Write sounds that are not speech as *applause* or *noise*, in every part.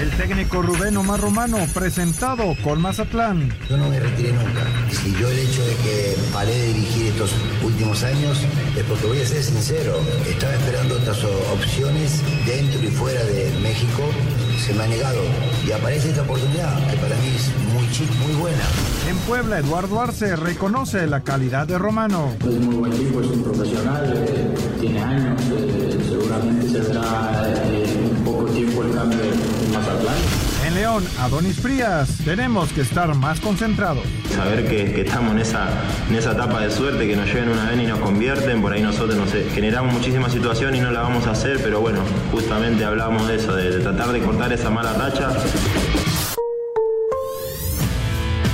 El técnico Rubén Omar Romano, presentado con Mazatlán. Yo no me retiré nunca. Si yo el hecho de que paré de dirigir estos últimos años es porque voy a ser sincero, estaba esperando otras opciones dentro y fuera de México, se me ha negado y aparece esta oportunidad que para mí es muy muy buena. En Puebla, Eduardo Arce reconoce la calidad de Romano. Es muy buen tipo, es un profesional, eh, tiene años, eh, seguramente se verá León, Adonis Frías, tenemos que estar más concentrados. Saber que, estamos en esa, en esa etapa de suerte, que nos lleven una vez y nos convierten, por ahí nosotros, no sé, generamos muchísima situación y no la vamos a hacer, pero bueno, justamente hablamos de eso, de, de tratar de cortar esa mala racha.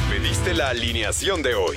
Pediste la alineación de hoy.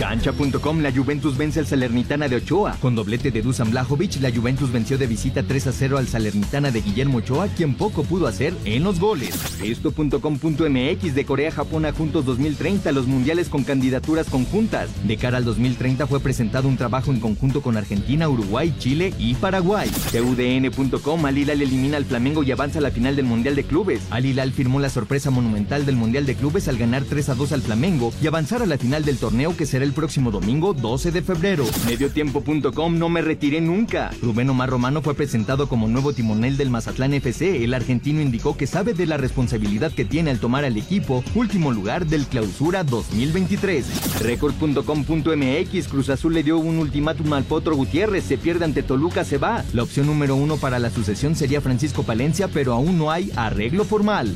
Cancha.com, la Juventus vence al Salernitana de Ochoa. Con doblete de Dusan Blajovic, la Juventus venció de visita 3 a 0 al Salernitana de Guillermo Ochoa, quien poco pudo hacer en los goles. Esto.com.mx de Corea-Japón a Juntos 2030, los mundiales con candidaturas conjuntas. De cara al 2030 fue presentado un trabajo en conjunto con Argentina, Uruguay, Chile y Paraguay. TUDN.com, Al Hilal elimina al Flamengo y avanza a la final del Mundial de Clubes. Al Hilal firmó la sorpresa monumental del Mundial de Clubes al ganar 3 a 2 al Flamengo y avanzar a la final del torneo que será el próximo domingo 12 de febrero. Mediotiempo.com no me retiré nunca. Rubén Omar Romano fue presentado como nuevo timonel del Mazatlán FC. El argentino indicó que sabe de la responsabilidad que tiene al tomar al equipo último lugar del clausura 2023. Record.com.mx Cruz Azul le dio un ultimátum al Potro Gutiérrez. Se pierde ante Toluca, se va. La opción número uno para la sucesión sería Francisco Palencia, pero aún no hay arreglo formal.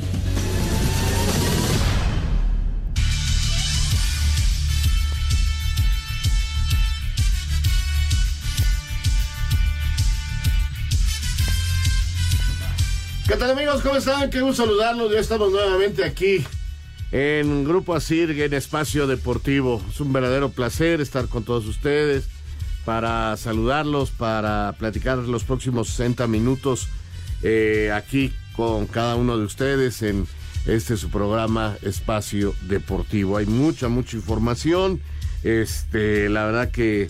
¿Qué tal amigos? ¿Cómo están? Qué gusto saludarlos. Ya estamos nuevamente aquí en Grupo Asir, en Espacio Deportivo. Es un verdadero placer estar con todos ustedes para saludarlos, para platicar los próximos 60 minutos eh, aquí con cada uno de ustedes en este su programa Espacio Deportivo. Hay mucha, mucha información. Este, la verdad que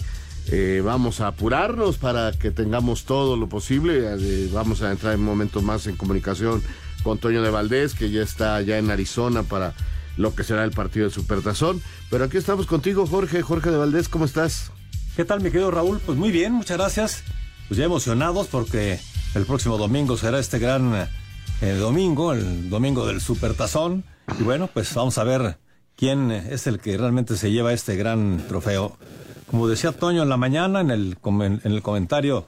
eh, vamos a apurarnos para que tengamos todo lo posible. Eh, vamos a entrar en un momento más en comunicación con Toño de Valdés, que ya está ya en Arizona para lo que será el partido de Supertazón. Pero aquí estamos contigo, Jorge. Jorge de Valdés, ¿cómo estás? ¿Qué tal, mi querido Raúl? Pues muy bien, muchas gracias. Pues ya emocionados porque el próximo domingo será este gran eh, domingo, el domingo del Supertazón. Y bueno, pues vamos a ver quién es el que realmente se lleva este gran trofeo como decía Toño en la mañana, en el, en el comentario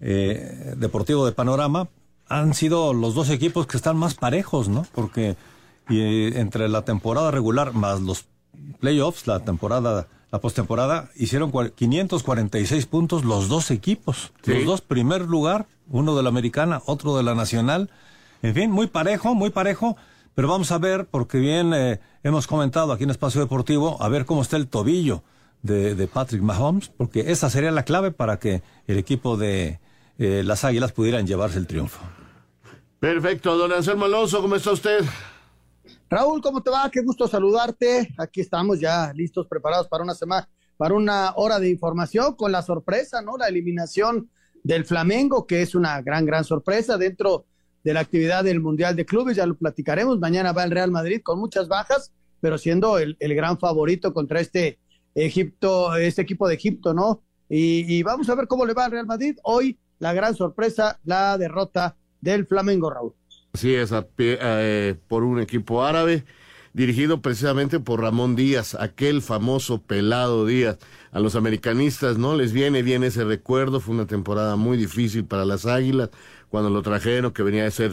eh, deportivo de Panorama, han sido los dos equipos que están más parejos, ¿no? Porque entre la temporada regular más los playoffs, la temporada, la postemporada, hicieron 546 puntos los dos equipos. Los dos primer lugar, uno de la americana, otro de la nacional. En fin, muy parejo, muy parejo. Pero vamos a ver, porque bien eh, hemos comentado aquí en Espacio Deportivo, a ver cómo está el tobillo de, Patrick Mahomes, porque esa sería la clave para que el equipo de eh, las Águilas pudieran llevarse el triunfo. Perfecto, don Anselmo Alonso, ¿cómo está usted? Raúl, ¿cómo te va? Qué gusto saludarte. Aquí estamos ya listos, preparados para una semana, para una hora de información con la sorpresa, ¿no? La eliminación del Flamengo, que es una gran, gran sorpresa dentro de la actividad del Mundial de Clubes, ya lo platicaremos. Mañana va el Real Madrid con muchas bajas, pero siendo el, el gran favorito contra este Egipto, este equipo de Egipto, ¿no? Y, vamos a ver cómo le va al Real Madrid. Hoy la gran sorpresa, la derrota del Flamengo, Raúl. Sí, es eh, por un equipo árabe dirigido precisamente por Ramón Díaz, aquel famoso pelado Díaz. A los americanistas no les viene bien ese recuerdo, fue una temporada muy difícil para las Águilas cuando lo trajeron, que venía de ser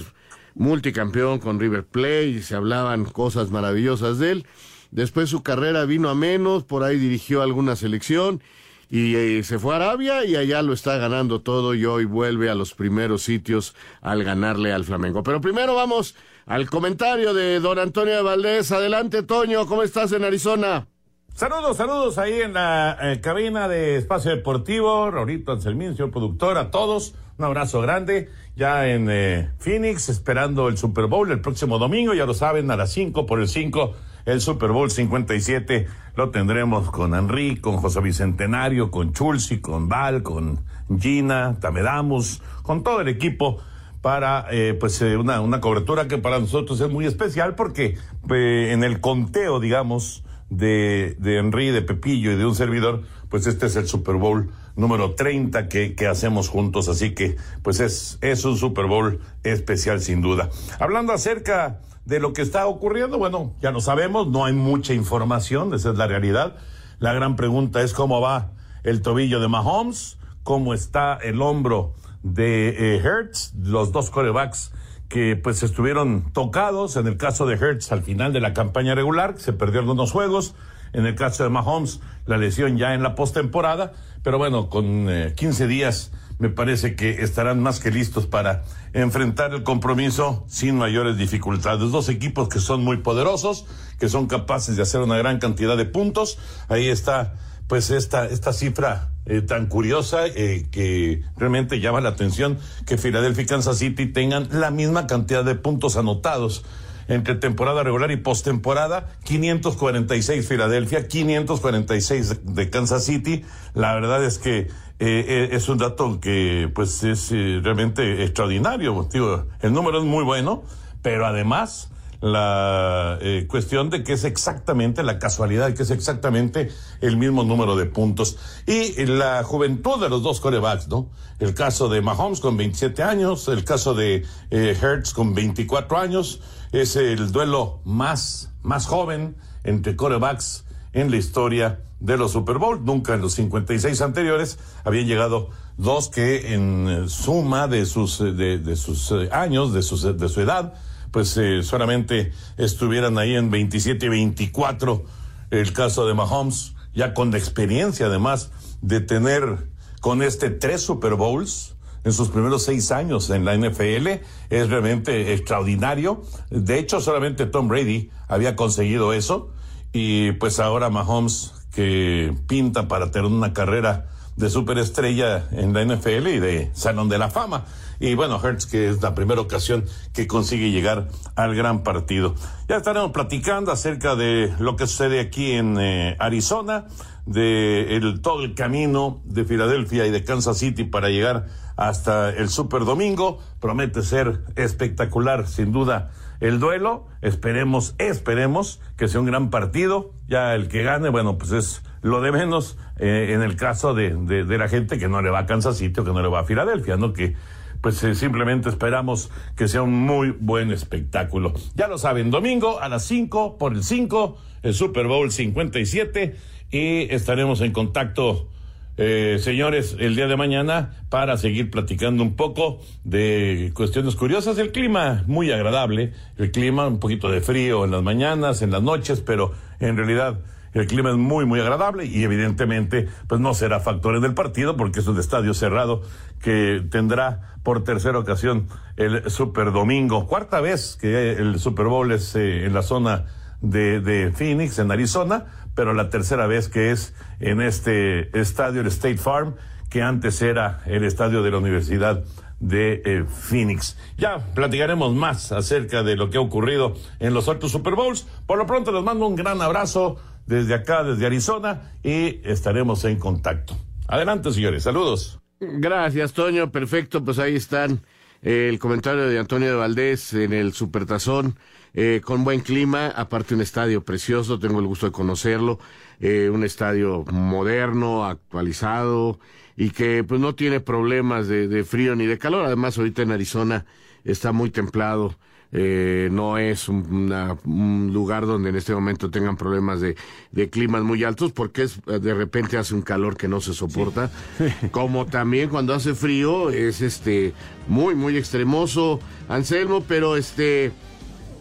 multicampeón con River Plate y se hablaban cosas maravillosas de él. Después su carrera vino a menos, por ahí dirigió alguna selección y eh, se fue a Arabia y allá lo está ganando todo y hoy vuelve a los primeros sitios al ganarle al Flamengo. Pero primero vamos al comentario de don Antonio de Valdés. Adelante, Toño, ¿cómo estás en Arizona? Saludos, saludos ahí en la eh, cabina de Espacio Deportivo, Rorito Anselmín, señor productor, a todos, un abrazo grande, ya en eh, Phoenix, esperando el Super Bowl el próximo domingo, ya lo saben, a las 5 por el 5, el Super Bowl 57, lo tendremos con Henry, con José Bicentenario, con Chulsi, con Val, con Gina, Tamedamus, con todo el equipo para eh, pues una, una cobertura que para nosotros es muy especial porque en el conteo, digamos, de, de Henry, de Pepillo y de un servidor, pues este es el Super Bowl número 30 que, que hacemos juntos, así que pues es, es un Super Bowl especial sin duda. Hablando acerca de lo que está ocurriendo, bueno, ya lo sabemos, no hay mucha información, esa es la realidad. La gran pregunta es cómo va el tobillo de Mahomes, cómo está el hombro de eh, Hertz, los dos corebacks que pues estuvieron tocados. En el caso de Hertz al final de la campaña regular, se perdió algunos juegos. En el caso de Mahomes, la lesión ya en la postemporada. Pero bueno, con 15 eh, días me parece que estarán más que listos para enfrentar el compromiso sin mayores dificultades. Dos equipos que son muy poderosos, que son capaces de hacer una gran cantidad de puntos. Ahí está pues esta, esta cifra eh, tan curiosa eh, que realmente llama la atención que Filadelfia y Kansas City tengan la misma cantidad de puntos anotados entre temporada regular y postemporada, 546 Filadelfia, 546 de Kansas City. La verdad es que eh, es un dato que pues es realmente extraordinario. Digo, el número es muy bueno, pero además la eh, cuestión de que es exactamente la casualidad, que es exactamente el mismo número de puntos. Y la juventud de los dos corebacks, ¿no? El caso de Mahomes con 27 años, el caso de eh, Hertz con 24 años, es el duelo más, más joven entre corebacks en la historia de los Super Bowl. Nunca en los 56 anteriores habían llegado dos que en suma de sus, de, de sus eh, años, de, sus, de su edad, pues eh, solamente estuvieran ahí en 27 y 24 el caso de Mahomes, ya con la experiencia además de tener con este tres Super Bowls en sus primeros seis años en la NFL, es realmente extraordinario. De hecho, solamente Tom Brady había conseguido eso y pues ahora Mahomes que pinta para tener una carrera de superestrella en la NFL y de Salón de la Fama. Y bueno, Hertz, que es la primera ocasión que consigue llegar al gran partido. Ya estaremos platicando acerca de lo que sucede aquí en eh, Arizona, de todo el camino de Filadelfia y de Kansas City para llegar hasta el Super Domingo. Promete ser espectacular, sin duda, el duelo. Esperemos, esperemos que sea un gran partido. Ya el que gane, bueno, pues es lo de menos eh, en el caso de, de, la gente que no le va a Kansas City o que no le va a Filadelfia, ¿no? Que pues eh, simplemente esperamos que sea un muy buen espectáculo. Ya lo saben, domingo a las 5 por el 5, el Super Bowl 57 y estaremos en contacto. Eh, señores, el día de mañana para seguir platicando un poco de cuestiones curiosas. El clima muy agradable, el clima un poquito de frío en las mañanas, en las noches, pero en realidad el clima es muy, muy agradable y evidentemente pues no será factor en el partido porque es un estadio cerrado que tendrá por tercera ocasión el Super Domingo. Cuarta vez que el Super Bowl es eh, en la zona de, de Phoenix, en Arizona, pero la tercera vez que es en este estadio, el State Farm, que antes era el estadio de la Universidad de eh, Phoenix. Ya platicaremos más acerca de lo que ha ocurrido en los otros Super Bowls. Por lo pronto les mando un gran abrazo desde acá, desde Arizona, y estaremos en contacto. Adelante, señores. Saludos. Gracias, Toño. Perfecto, pues ahí están eh, el comentario de Antonio de Valdés en el Supertazón, eh, con buen clima, aparte un estadio precioso, tengo el gusto de conocerlo, eh, un estadio moderno, actualizado y que pues no tiene problemas de, de frío ni de calor. Además, ahorita en Arizona está muy templado eh, no es un, lugar donde en este momento tengan problemas de, de, climas muy altos porque es, de repente hace un calor que no se soporta. *laughs* Como también cuando hace frío es este muy, muy extremoso, Anselmo, pero este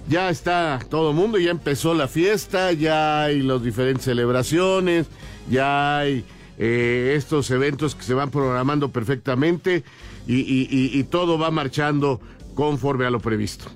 ya está todo el mundo, ya empezó la fiesta, ya hay las diferentes celebraciones, ya hay eh, estos eventos que se van programando perfectamente y, todo va marchando conforme a lo previsto.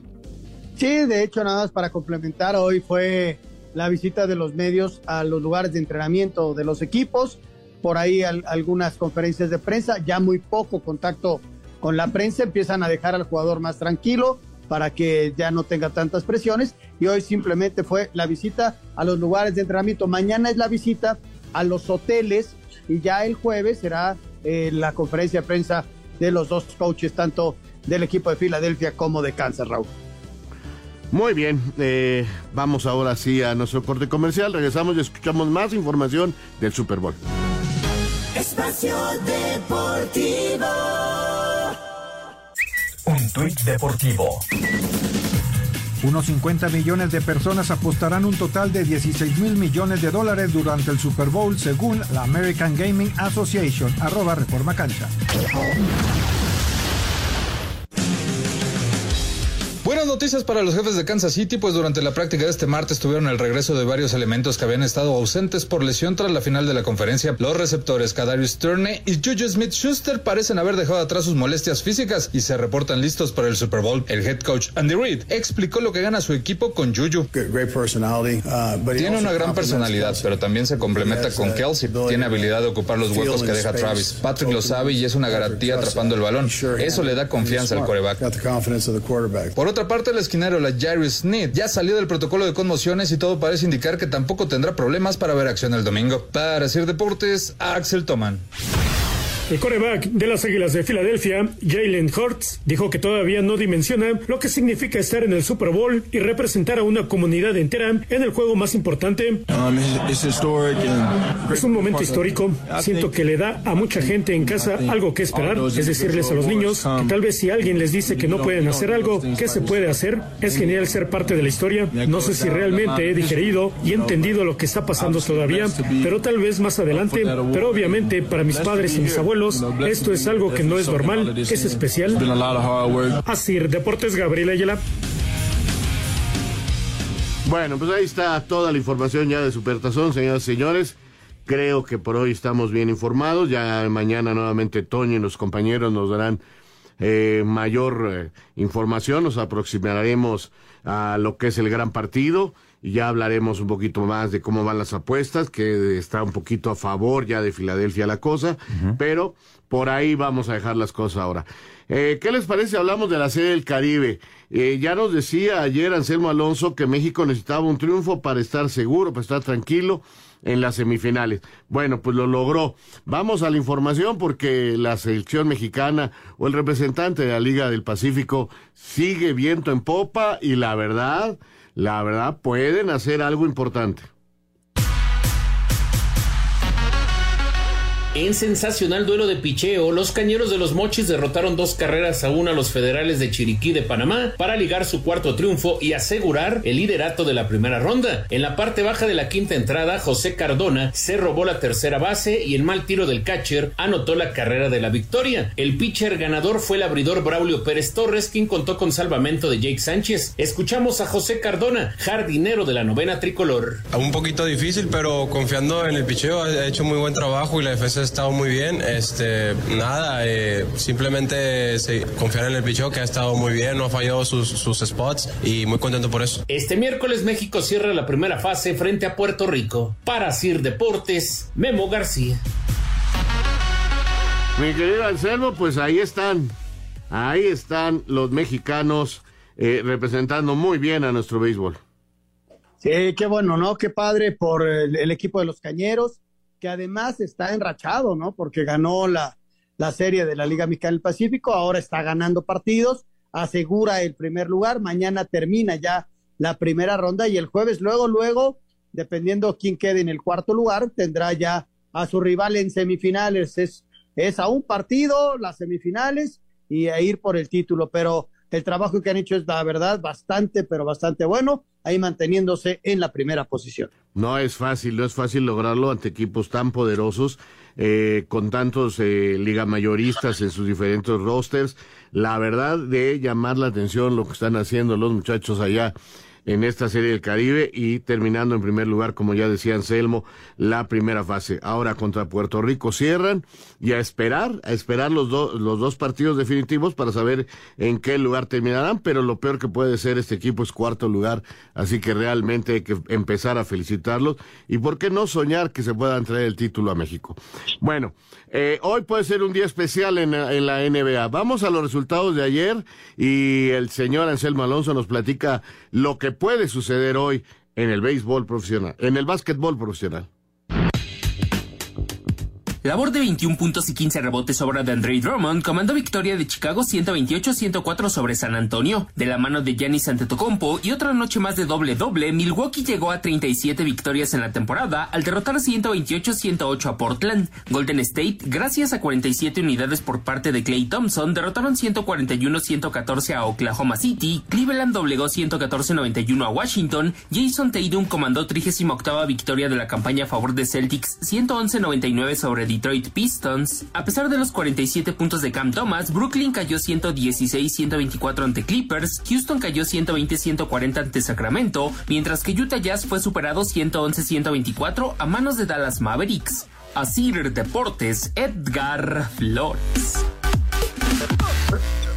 Sí, de hecho, nada más para complementar, hoy fue la visita de los medios a los lugares de entrenamiento de los equipos, por ahí algunas conferencias de prensa, ya muy poco contacto con la prensa, empiezan a dejar al jugador más tranquilo para que ya no tenga tantas presiones y hoy simplemente fue la visita a los lugares de entrenamiento. Mañana es la visita a los hoteles y ya el jueves será eh, la conferencia de prensa de los dos coaches, tanto del equipo de Filadelfia como de Kansas, Raúl. Muy bien, eh, vamos ahora sí a nuestro corte comercial. Regresamos y escuchamos más información del Super Bowl. Espacio Deportivo. Tuit deportivo. Unos 50 millones de personas apostarán un total de 16 mil millones de dólares durante el Super Bowl según la American Gaming Association, arroba Reforma Cancha. Noticias para los jefes de Kansas City, pues durante la práctica de este martes tuvieron el regreso de varios elementos que habían estado ausentes por lesión tras la final de la conferencia. Los receptores Kadarius Turner y Juju Smith-Schuster parecen haber dejado atrás sus molestias físicas y se reportan listos para el Super Bowl. El head coach Andy Reid explicó lo que gana su equipo con Juju. Uh, Tiene una gran personalidad, pero también se complementa con Kelsey. Tiene habilidad de ocupar los huecos que deja Travis. Patrick lo sabe y es una garantía atrapando el balón. Eso le da confianza al quarterback. Por otra parte, el esquinero, la Jairus Smith, ya salió del protocolo de conmociones y todo parece indicar que tampoco tendrá problemas para ver acción el domingo. Para hacer deportes, Axel Toman. El coreback de las Águilas de Filadelfia, Jalen Hurts, dijo que todavía no dimensiona lo que significa estar en el Super Bowl y representar a una comunidad entera en el juego más importante. Um, es un momento histórico. Siento que le da a mucha gente en casa algo que esperar, es decirles a los niños que tal vez si alguien les dice que no pueden hacer algo, ¿qué se puede hacer? Es genial ser parte de la historia. No sé si realmente he digerido y entendido lo que está pasando todavía, pero tal vez más adelante. Pero obviamente para mis padres y mis abuelos, esto es algo que no es normal, es especial. Así, Deportes Gabriel Ayala. Bueno, pues ahí está toda la información ya de Supertazón, señoras y señores. Creo que por hoy estamos bien informados. Ya mañana nuevamente Toño y los compañeros nos darán eh, mayor eh, información. Nos aproximaremos a lo que es el gran partido y ya hablaremos un poquito más de cómo van las apuestas, que está un poquito a favor ya de Filadelfia la cosa, pero por ahí vamos a dejar las cosas ahora. Eh, ¿Qué les parece? Hablamos de la serie del Caribe. Eh, ya nos decía ayer Anselmo Alonso que México necesitaba un triunfo para estar seguro, para estar tranquilo en las semifinales. Bueno, pues lo logró. Vamos a la información porque la selección mexicana o el representante de la Liga del Pacífico sigue viento en popa y la verdad la verdad pueden hacer algo importante. En sensacional duelo de picheo, los cañeros de los Mochis derrotaron dos carreras a una a los federales de Chiriquí de Panamá para ligar su cuarto triunfo y asegurar el liderato de la primera ronda. En la parte baja de la quinta entrada, José Cardona se robó la tercera base y el mal tiro del catcher anotó la carrera de la victoria. El pitcher ganador fue el abridor Braulio Pérez Torres, quien contó con salvamento de Jake Sánchez. Escuchamos a José Cardona, jardinero de la novena tricolor. Un poquito difícil, pero confiando en el picheo, ha hecho muy buen trabajo y la defensa estado muy bien. Este, nada, eh, simplemente confiar en el pichón que ha estado muy bien, no ha fallado sus, sus spots y muy contento por eso. Este miércoles México cierra la primera fase frente a Puerto Rico. Para Sir Deportes, Memo García. Mi querido Anselmo, pues ahí están. Ahí están los mexicanos eh, representando muy bien a nuestro béisbol. Sí, qué bueno, ¿no? Qué padre por el equipo de los Cañeros que además está enrachado, ¿no? Porque ganó la, la serie de la Liga Mexicana del Pacífico, ahora está ganando partidos, asegura el primer lugar, mañana termina ya la primera ronda y el jueves luego, luego, dependiendo quién quede en el cuarto lugar, tendrá ya a su rival en semifinales. Es, es a un partido, las semifinales y a ir por el título, pero el trabajo que han hecho es, la verdad, bastante, pero bastante bueno, ahí manteniéndose en la primera posición. No es fácil, no es fácil lograrlo ante equipos tan poderosos, eh, con tantos eh, liga mayoristas en sus diferentes rosters. La verdad de llamar la atención lo que están haciendo los muchachos allá en esta Serie del Caribe y terminando en primer lugar, como ya decía Anselmo, la primera fase. Ahora contra Puerto Rico cierran y a esperar, a esperar los, dos los dos partidos definitivos para saber en qué lugar terminarán, pero lo peor que puede ser este equipo es cuarto lugar, así que realmente hay que empezar a felicitarlos y por qué no soñar que se puedan traer el título a México. Bueno, eh, hoy puede ser un día especial en, en la NBA. Vamos a los resultados de ayer y el señor Anselmo Alonso nos platica lo que puede suceder hoy en el béisbol profesional, en el básquetbol profesional. Labor de 21 puntos y 15 rebotes obra de Andre Drummond comandó victoria de Chicago 128-104 sobre San Antonio. De la mano de Giannis Antetokounmpo y otra noche más de doble-doble, Milwaukee llegó a 37 victorias en la temporada al derrotar 128-108 a Portland. Golden State, gracias a 47 unidades por parte de Clay Thompson, derrotaron 141-114 a Oklahoma City. Cleveland doblegó 114-91 a Washington. Jason Tatum comandó 38 victoria de la campaña a favor de Celtics 111-99 sobre Detroit Pistons. A pesar de los 47 puntos de Cam Thomas, Brooklyn cayó 116-124 ante Clippers, Houston cayó 120-140 ante Sacramento, mientras que Utah Jazz fue superado 111-124 a manos de Dallas Mavericks. Asir Deportes, Edgar Flores.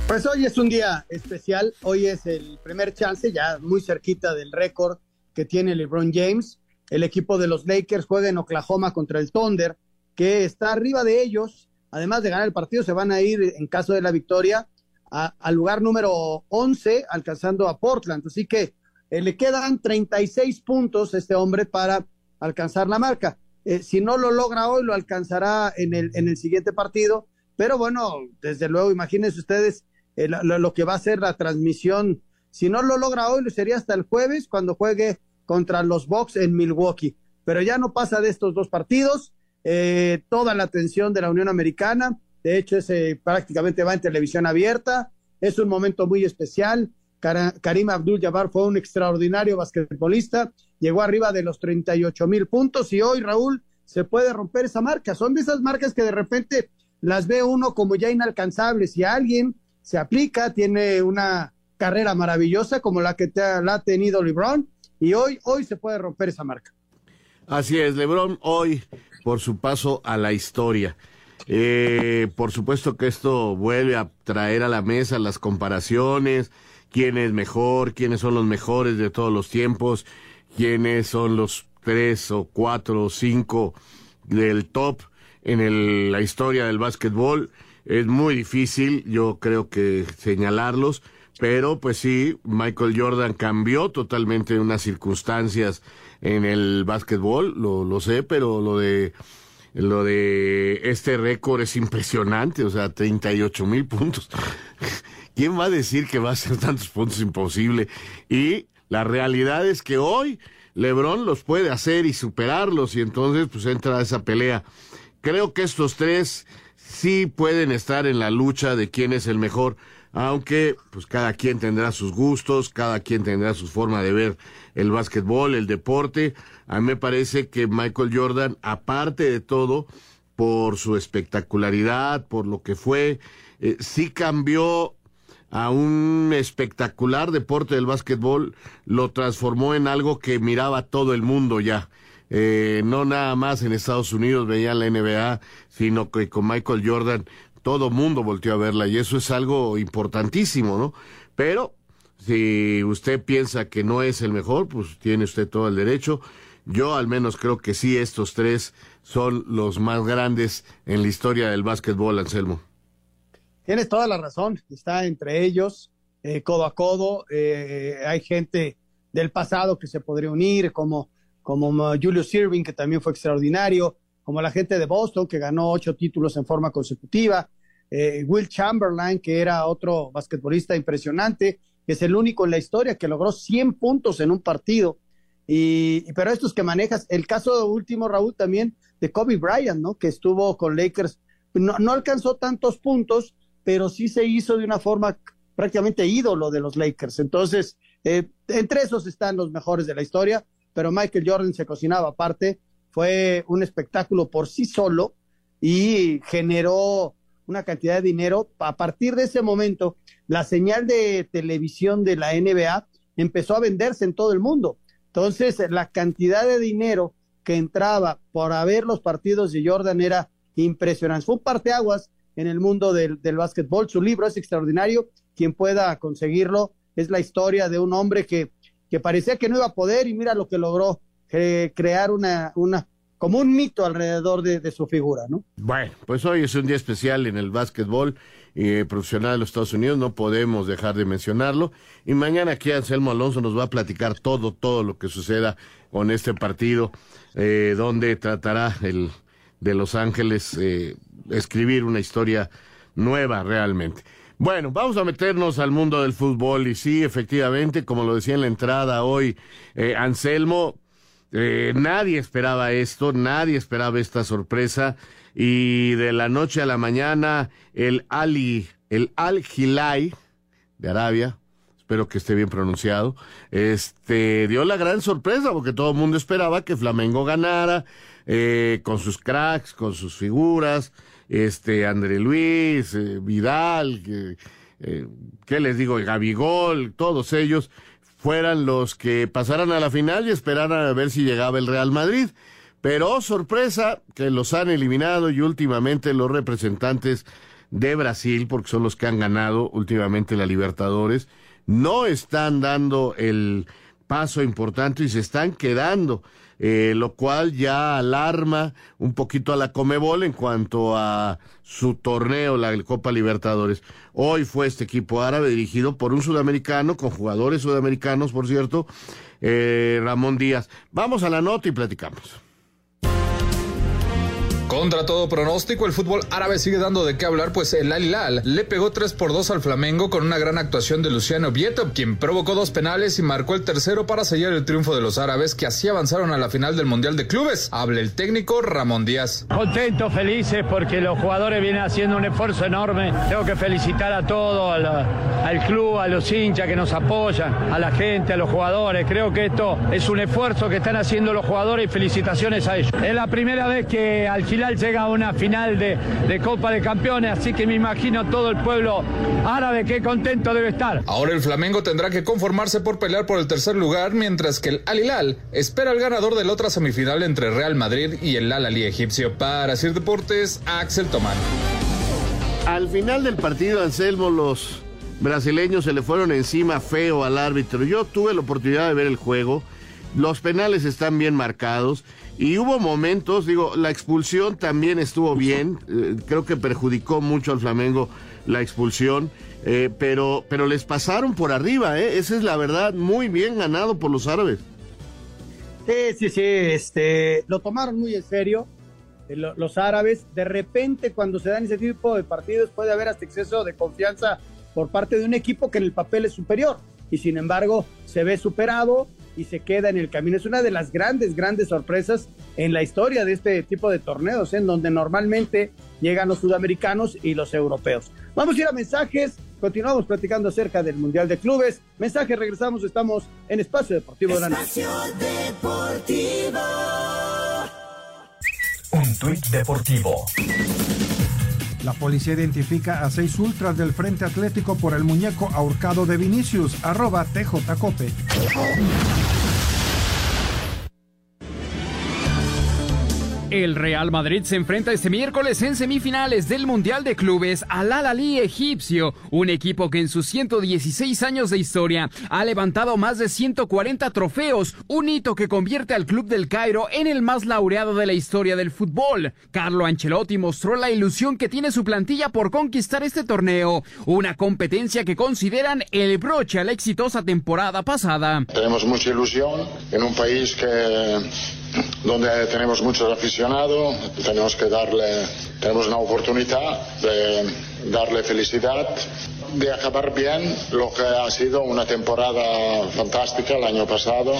Pues hoy es un día especial, hoy es el primer chance, ya muy cerquita del récord que tiene LeBron James. El equipo de los Lakers juega en Oklahoma contra el Thunder que está arriba de ellos. Además de ganar el partido, se van a ir, en caso de la victoria, al lugar número 11, alcanzando a Portland. Así que eh, le quedan 36 puntos este hombre para alcanzar la marca. Eh, si no lo logra hoy, lo alcanzará en el, en el siguiente partido. Pero bueno, desde luego, imagínense ustedes eh, lo, lo, que va a ser la transmisión. Si no lo logra hoy, lo sería hasta el jueves cuando juegue contra los Bucks en Milwaukee. Pero ya no pasa de estos dos partidos eh, toda la atención de la Unión Americana. De hecho, ese prácticamente va en televisión abierta. Es un momento muy especial. Karim Abdul-Jabbar fue un extraordinario basquetbolista. Llegó arriba de los 38 mil puntos y hoy, Raúl, se puede romper esa marca. Son de esas marcas que de repente las ve uno como ya inalcanzables. Si alguien se aplica, tiene una carrera maravillosa como la que la ha tenido LeBron y hoy, hoy se puede romper esa marca. Así es, LeBron hoy por su paso a la historia. Eh, por supuesto que esto vuelve a traer a la mesa las comparaciones, quién es mejor, quiénes son los mejores de todos los tiempos, quiénes son los tres o cuatro o cinco del top en el, la historia del básquetbol. Es muy difícil, yo creo que señalarlos, pero pues sí, Michael Jordan cambió totalmente unas circunstancias en el básquetbol, lo, lo sé, pero lo de lo de este récord es impresionante, o sea, 38 mil puntos. *laughs* ¿Quién va a decir que va a ser tantos puntos imposible? Y la realidad es que hoy LeBron los puede hacer y superarlos y entonces pues entra esa pelea. Creo que estos tres sí pueden estar en la lucha de quién es el mejor aunque pues cada quien tendrá sus gustos, cada quien tendrá su forma de ver el básquetbol, el deporte. A mí me parece que Michael Jordan, aparte de todo, por su espectacularidad, por lo que fue, eh, sí cambió a un espectacular deporte del básquetbol, lo transformó en algo que miraba todo el mundo ya. Eh, no nada más en Estados Unidos veían la NBA, sino que con Michael Jordan todo mundo volteó a verla y eso es algo importantísimo, ¿no? Pero si usted piensa que no es el mejor, pues tiene usted todo el derecho. Yo al menos creo que sí, estos tres son los más grandes en la historia del básquetbol, Anselmo. Tienes toda la razón, está entre ellos, eh, codo a codo. Eh, hay gente del pasado que se podría unir, como, como Julius Irving, que también fue extraordinario, como la gente de Boston, que ganó ocho títulos en forma consecutiva, eh, Will Chamberlain, que era otro basquetbolista impresionante, que es el único en la historia que logró 100 puntos en un partido. Y, pero estos que manejas, el caso último, Raúl, también de Kobe Bryant, ¿no? Que estuvo con Lakers, no, no alcanzó tantos puntos, pero sí se hizo de una forma prácticamente ídolo de los Lakers. Entonces, eh, entre esos están los mejores de la historia, pero Michael Jordan se cocinaba aparte fue un espectáculo por sí solo y generó una cantidad de dinero. A partir de ese momento, la señal de televisión de la NBA empezó a venderse en todo el mundo. Entonces, la cantidad de dinero que entraba por ver los partidos de Jordan era impresionante. Fue un parteaguas en el mundo del, del básquetbol. Su libro es extraordinario. Quien pueda conseguirlo es la historia de un hombre que, que parecía que no iba a poder y mira lo que logró, crear una, una, como un mito alrededor de, su figura, ¿no? Bueno, pues hoy es un día especial en el básquetbol eh, profesional de los Estados Unidos, no podemos dejar de mencionarlo. Y mañana aquí Anselmo Alonso nos va a platicar todo, todo lo que suceda con este partido, eh, donde tratará el de Los Ángeles eh, escribir una historia nueva realmente. Bueno, vamos a meternos al mundo del fútbol y sí, efectivamente, como lo decía en la entrada hoy, eh, Anselmo, eh, nadie esperaba esto, nadie esperaba esta sorpresa y de la noche a la mañana el Ali, el Al Hilay de Arabia, espero que esté bien pronunciado, este dio la gran sorpresa porque todo el mundo esperaba que Flamengo ganara eh, con sus cracks, con sus figuras, este André Luis, eh, Vidal, eh, ¿qué les digo? Gabigol, todos ellos fueran los que pasaran a la final y esperaran a ver si llegaba el Real Madrid. Pero oh, sorpresa que los han eliminado y últimamente los representantes de Brasil, porque son los que han ganado últimamente la Libertadores, no están dando el paso importante y se están quedando eh, lo cual ya alarma un poquito a la Comebol en cuanto a su torneo, la Copa Libertadores. Hoy fue este equipo árabe dirigido por un sudamericano, con jugadores sudamericanos, por cierto, eh, Ramón Díaz. Vamos a la nota y platicamos. Contra todo pronóstico, el fútbol árabe sigue dando de qué hablar, pues el Al Hilal le pegó 3 por 2 al Flamengo con una gran actuación de Luciano Vieto, quien provocó dos penales y marcó el tercero para sellar el triunfo de los árabes que así avanzaron a la final del Mundial de Clubes. Habla el técnico Ramón Díaz. Contentos, felices porque los jugadores vienen haciendo un esfuerzo enorme. Tengo que felicitar a todos, al club, a los hinchas que nos apoyan, a la gente, a los jugadores. Creo que esto es un esfuerzo que están haciendo los jugadores y felicitaciones a ellos. Es la primera vez que al llega a una final de, de, Copa de Campeones, así que me imagino todo el pueblo árabe que contento debe estar. Ahora el Flamengo tendrá que conformarse por pelear por el tercer lugar, mientras que el Al Hilal espera al ganador de la otra semifinal entre Real Madrid y el Al Ali egipcio. Para Sir Deportes, Axel Tomán. Al final del partido, Anselmo, los brasileños se le fueron encima feo al árbitro. Yo tuve la oportunidad de ver el juego. Los penales están bien marcados. Y hubo momentos, digo, la expulsión también estuvo bien, eh, creo que perjudicó mucho al Flamengo la expulsión, eh, pero, pero les pasaron por arriba, ¿eh? esa es la verdad, muy bien ganado por los árabes. Sí, sí, sí, este, lo tomaron muy en serio eh, los árabes. De repente, cuando se dan ese tipo de partidos, puede haber hasta exceso de confianza por parte de un equipo que en el papel es superior y sin embargo se ve superado y se queda en el camino. Es una de las grandes, grandes sorpresas en la historia de este tipo de torneos, en donde normalmente llegan los sudamericanos y los europeos. Vamos a ir a mensajes. Continuamos platicando acerca del Mundial de Clubes. Mensajes, regresamos. Estamos en Espacio Deportivo de la Espacio Deportivo. Un tuit deportivo. La policía identifica a seis ultras del Frente Atlético por el muñeco ahorcado de Vinicius, arroba TJCope. El Real Madrid se enfrenta este miércoles en semifinales del Mundial de Clubes al Al egipcio, un equipo que en sus 116 años de historia ha levantado más de 140 trofeos, un hito que convierte al club del Cairo en el más laureado de la historia del fútbol. Carlo Ancelotti mostró la ilusión que tiene su plantilla por conquistar este torneo, una competencia que consideran el broche a la exitosa temporada pasada. Tenemos mucha ilusión en un país que donde tenemos muchos aficionados, tenemos que darle, tenemos una oportunidad de darle felicidad de acabar bien lo que ha sido una temporada fantástica el año pasado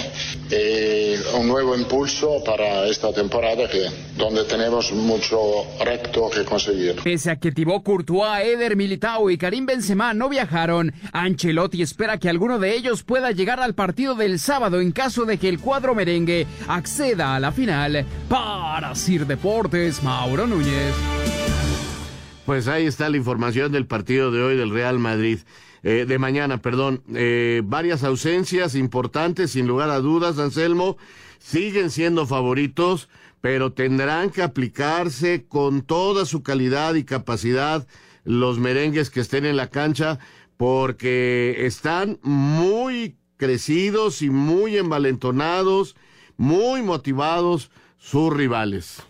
y un nuevo impulso para esta temporada que donde tenemos mucho recto que conseguir. Pese a que Thibaut Courtois, Eder Militao y Karim Benzema no viajaron, Ancelotti espera que alguno de ellos pueda llegar al partido del sábado en caso de que el cuadro merengue acceda a la final. Para Sir Deportes, Mauro Núñez. Pues ahí está la información del partido de hoy del Real Madrid. eh, de mañana, perdón. Eh, varias ausencias importantes, sin lugar a dudas, Anselmo. Siguen siendo favoritos, pero tendrán que aplicarse con toda su calidad y capacidad los merengues que estén en la cancha, porque están muy crecidos y muy envalentonados, muy motivados sus rivales.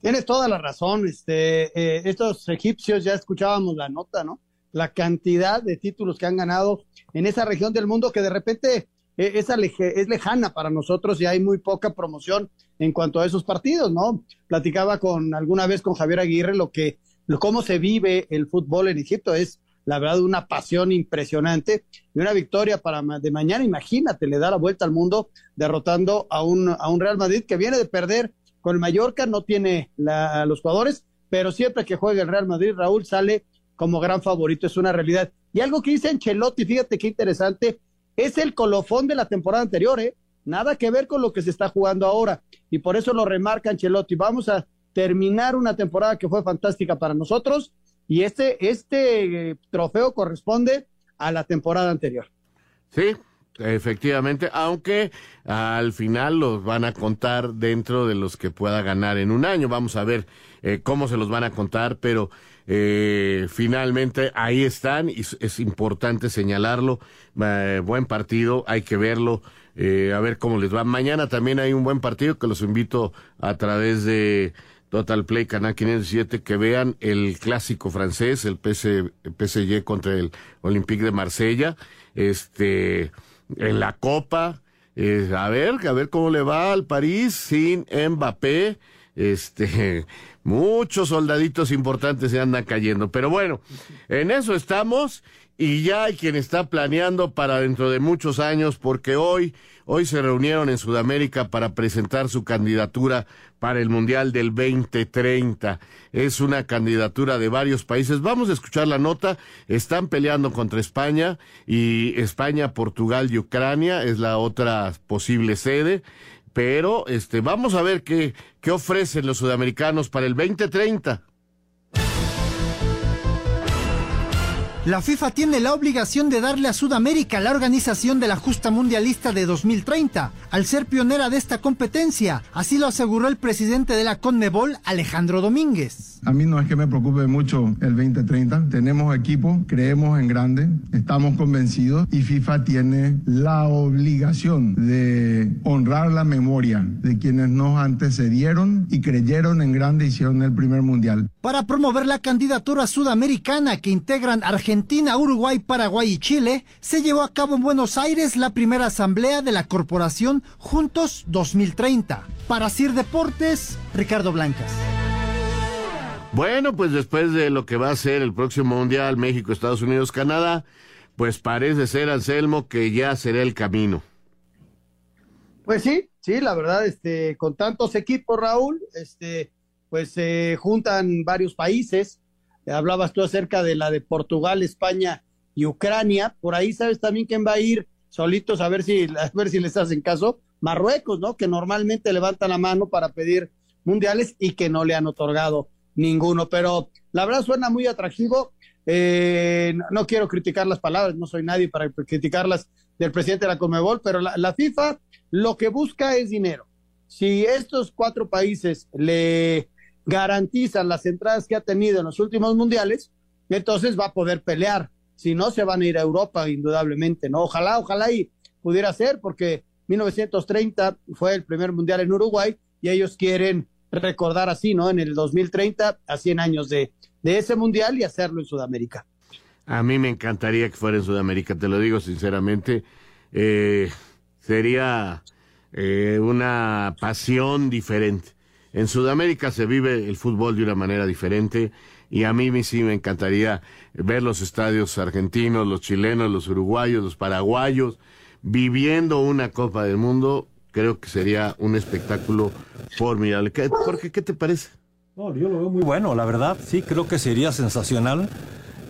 Tienes toda la razón. Este, eh, estos egipcios ya escuchábamos la nota, ¿no? La cantidad de títulos que han ganado en esa región del mundo que de repente eh, esa es lejana para nosotros y hay muy poca promoción en cuanto a esos partidos, ¿no? Platicaba con alguna vez con Javier Aguirre lo que, lo, cómo se vive el fútbol en Egipto es la verdad una pasión impresionante y una victoria para de mañana, imagínate, le da la vuelta al mundo derrotando a un, a un Real Madrid que viene de perder con el Mallorca, no tiene la, los jugadores, pero siempre que juega el Real Madrid, Raúl sale como gran favorito, es una realidad. Y algo que dice Ancelotti, fíjate qué interesante, es el colofón de la temporada anterior, ¿eh? Nada que ver con lo que se está jugando ahora. Y por eso lo remarca Ancelotti. Vamos a terminar una temporada que fue fantástica para nosotros y este, este eh, trofeo corresponde a la temporada anterior. Sí, Efectivamente, aunque al final los van a contar dentro de los que pueda ganar en un año. Vamos a ver eh, cómo se los van a contar, pero eh, finalmente ahí están y es importante señalarlo. Eh, buen partido, hay que verlo, a ver cómo les va. Mañana también hay un buen partido que los invito a través de Total Play Canal 507 que vean el clásico francés, el PSG contra el Olympique de Marsella. Este en la Copa. Eh, a ver, a ver cómo le va al París sin Mbappé. Este, *laughs* muchos soldaditos importantes se andan cayendo. Pero bueno, en eso estamos y ya hay quien está planeando para dentro de muchos años porque hoy, hoy se reunieron en Sudamérica para presentar su candidatura para el Mundial del 2030. Es una candidatura de varios países. Vamos a escuchar la nota. Están peleando contra España y España, Portugal y Ucrania es la otra posible sede. Pero este, vamos a ver qué, qué ofrecen los sudamericanos para el 2030. La FIFA tiene la obligación de darle a Sudamérica la organización de la justa mundialista de 2030, al ser pionera de esta competencia, así lo aseguró el presidente de la CONMEBOL, Alejandro Domínguez. A mí no es que me preocupe mucho el 2030, tenemos equipo, creemos en grande, estamos convencidos y FIFA tiene la obligación de honrar la memoria de quienes nos antecedieron y creyeron en grande y hicieron el primer mundial. Para promover la candidatura sudamericana que integran Argentina, Uruguay, Paraguay y Chile, se llevó a cabo en Buenos Aires la primera asamblea de la corporación Juntos 2030. Para Sir Deportes, Ricardo Blancas. Bueno, pues después de lo que va a ser el próximo Mundial México, Estados Unidos, Canadá, pues parece ser, Anselmo, que ya será el camino. Pues sí, sí, la verdad, este, con tantos equipos, Raúl, este, pues se juntan varios países, hablabas tú acerca de la de Portugal, España y Ucrania, por ahí sabes también quién va a ir solitos a ver si, a ver si les hacen caso, Marruecos, ¿no? Que normalmente levantan la mano para pedir mundiales y que no le han otorgado ninguno, pero la verdad suena muy atractivo. Eh, no, quiero criticar las palabras, no soy nadie para criticarlas del presidente de la Conmebol, pero la, la FIFA lo que busca es dinero. Si estos cuatro países le garantizan las entradas que ha tenido en los últimos mundiales, entonces va a poder pelear. Si no, se van a ir a Europa, indudablemente, ¿no? Ojalá, ojalá y pudiera ser, porque 1930 fue el primer mundial en Uruguay y ellos quieren recordar así, ¿no? En el 2030, a 100 años de, ese mundial y hacerlo en Sudamérica. A mí me encantaría que fuera en Sudamérica, te lo digo sinceramente. Eh, sería eh, una pasión diferente. En Sudamérica se vive el fútbol de una manera diferente y a mí sí me encantaría ver los estadios argentinos, los chilenos, los uruguayos, los paraguayos viviendo una Copa del Mundo. Creo que sería un espectáculo formidable. ¿Qué, Jorge, ¿qué te parece? No, yo lo veo muy bueno, la verdad. Sí, creo que sería sensacional.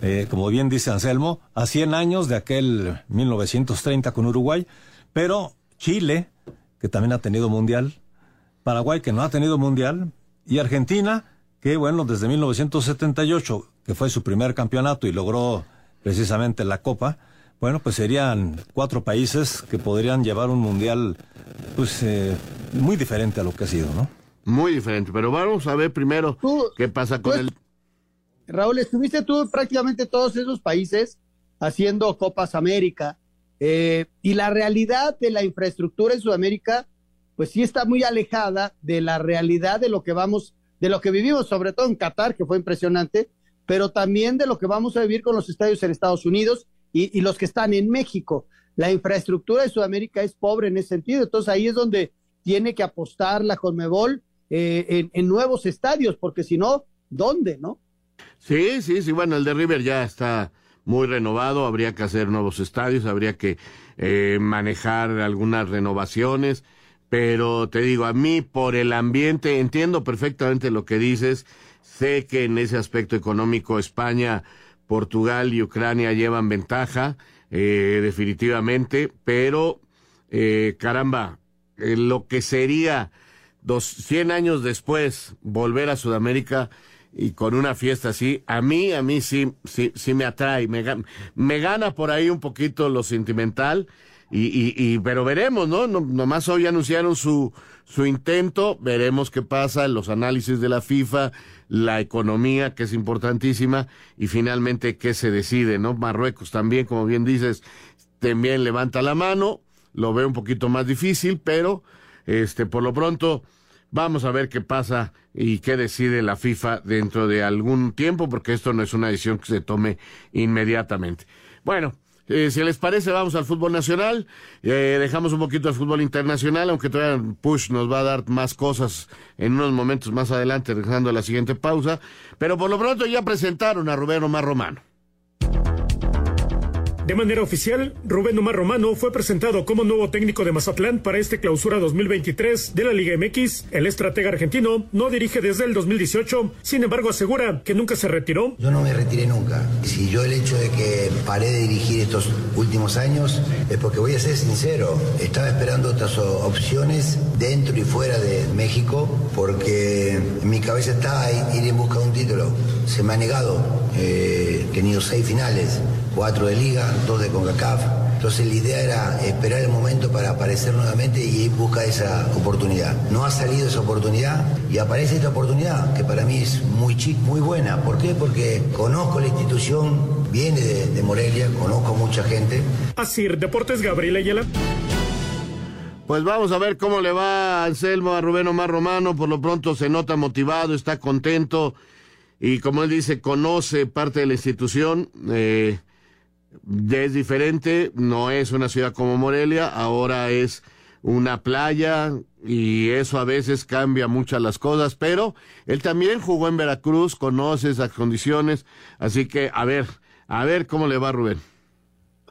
Eh, como bien dice Anselmo, a 100 años de aquel 1930 con Uruguay, pero Chile, que también ha tenido mundial, Paraguay que no ha tenido mundial y Argentina que bueno, desde 1978, que fue su primer campeonato y logró precisamente la Copa, bueno, pues serían cuatro países que podrían llevar un mundial, pues, eh, muy diferente a lo que ha sido, ¿no? Muy diferente, pero vamos a ver primero qué pasa con el... Raúl, estuviste tú prácticamente todos esos países haciendo Copas América, eh, y la realidad de la infraestructura en Sudamérica, pues sí está muy alejada de la realidad de lo que vamos, de lo que vivimos, sobre todo en Qatar, que fue impresionante, pero también de lo que vamos a vivir con los estadios en Estados Unidos y, los que están en México. La infraestructura de Sudamérica es pobre en ese sentido, entonces ahí es donde tiene que apostar la Conmebol eh, en, nuevos estadios, porque si no, ¿dónde, no? Sí, sí, sí, bueno, el de River ya está muy renovado, habría que hacer nuevos estadios, habría que eh, manejar algunas renovaciones, pero te digo, a mí por el ambiente, entiendo perfectamente lo que dices, sé que en ese aspecto económico España, Portugal y Ucrania llevan ventaja, eh, definitivamente, pero eh, caramba, lo que sería dos, 100 años después volver a Sudamérica, y con una fiesta así, a mí, a mí sí, sí, sí me atrae, me, me gana por ahí un poquito lo sentimental, y, y, y pero veremos, ¿no? ¿no? Nomás hoy anunciaron su, su intento, veremos qué pasa, los análisis de la FIFA, la economía, que es importantísima, y finalmente qué se decide, ¿no? Marruecos también, como bien dices, también levanta la mano, lo veo un poquito más difícil, pero este, por lo pronto, Vamos a ver qué pasa y qué decide la FIFA dentro de algún tiempo, porque esto no es una decisión que se tome inmediatamente. Bueno, eh, si les parece, vamos al fútbol nacional. Eh, dejamos un poquito el fútbol internacional, aunque todavía Push nos va a dar más cosas en unos momentos más adelante, dejando la siguiente pausa. Pero por lo pronto ya presentaron a Rubén Omar Romano. De manera oficial, Rubén Omar Romano fue presentado como nuevo técnico de Mazatlán para este clausura 2023 de la Liga MX. El estratega argentino no dirige desde el 2018, sin embargo asegura que nunca se retiró. Yo no me retiré nunca. Si yo el hecho de que paré de dirigir estos últimos años es porque voy a ser sincero, estaba esperando otras opciones dentro y fuera de México porque mi cabeza estaba ir en busca de un título. Se me ha negado. Eh, he tenido seis finales cuatro de liga, dos de CONCACAF. Entonces la idea era esperar el momento para aparecer nuevamente y ir busca esa oportunidad. No ha salido esa oportunidad y aparece esta oportunidad que para mí es muy chic, muy buena. ¿Por qué? Porque conozco la institución, viene de, Morelia, conozco mucha gente. Así, Deportes Gabriel Ayala. Pues vamos a ver cómo le va a Anselmo, a Rubén Omar Romano. Por lo pronto se nota motivado, está contento y como él dice, conoce parte de la institución. Eh, es diferente, no es una ciudad como Morelia, ahora es una playa y eso a veces cambia muchas las cosas, pero él también jugó en Veracruz, conoce esas condiciones, así que a ver, a ver cómo le va Rubén.